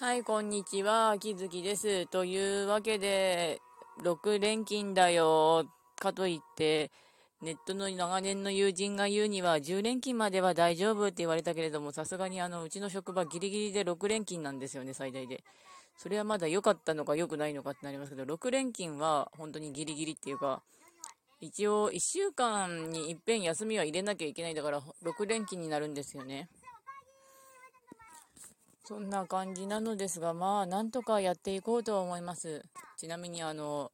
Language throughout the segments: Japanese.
はい、こんにちは。秋月です。というわけで、6連勤だよ。かといって、ネットの長年の友人が言うには、10連勤までは大丈夫って言われたけれども、さすがにあの、うちの職場ギリギリで6連勤なんですよね、最大で。それはまだ良かったのか良くないのかってなりますけど、6連勤は本当にギリギリっていうか、一応1週間にいっぺん休みは入れなきゃいけないだから、6連勤になるんですよね。そんな感じなのですが、まあ、なんとかやっていこうとは思います。ちなみに、あの、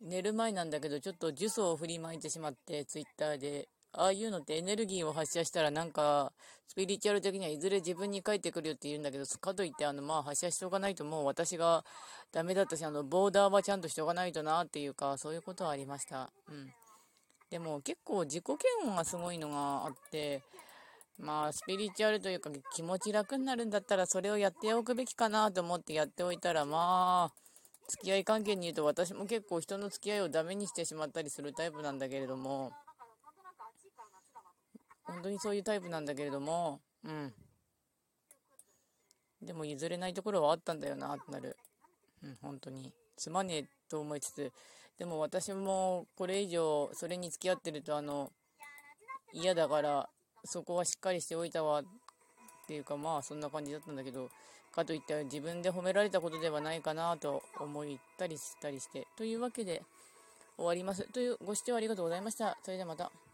寝る前なんだけど、ちょっと呪詛を振りまいてしまって、ツイッターで、ああいうのってエネルギーを発射したら、なんか、スピリチュアル的にはいずれ自分に返ってくるよって言うんだけど、かといって、あの、まあ、発射しておかないともう私がダメだったし、あの、ボーダーはちゃんとしておかないとなっていうか、そういうことはありました。うん。でも、結構自己嫌悪がすごいのがあって、まあ、スピリチュアルというか気持ち楽になるんだったらそれをやっておくべきかなと思ってやっておいたら、まあ、付き合い関係に言うと私も結構人の付き合いをダメにしてしまったりするタイプなんだけれども、本当にそういうタイプなんだけれども、うん。でも譲れないところはあったんだよなってなる。うん、本当に。すまねえと思いつつ、でも私もこれ以上それに付き合ってるとあの、嫌だからそこはしっかりしておいたわっていうかまあそんな感じだったんだけどかといって自分で褒められたことではないかなと思ったりしたりしてというわけで終わります。というご視聴ありがとうございました。それではまた。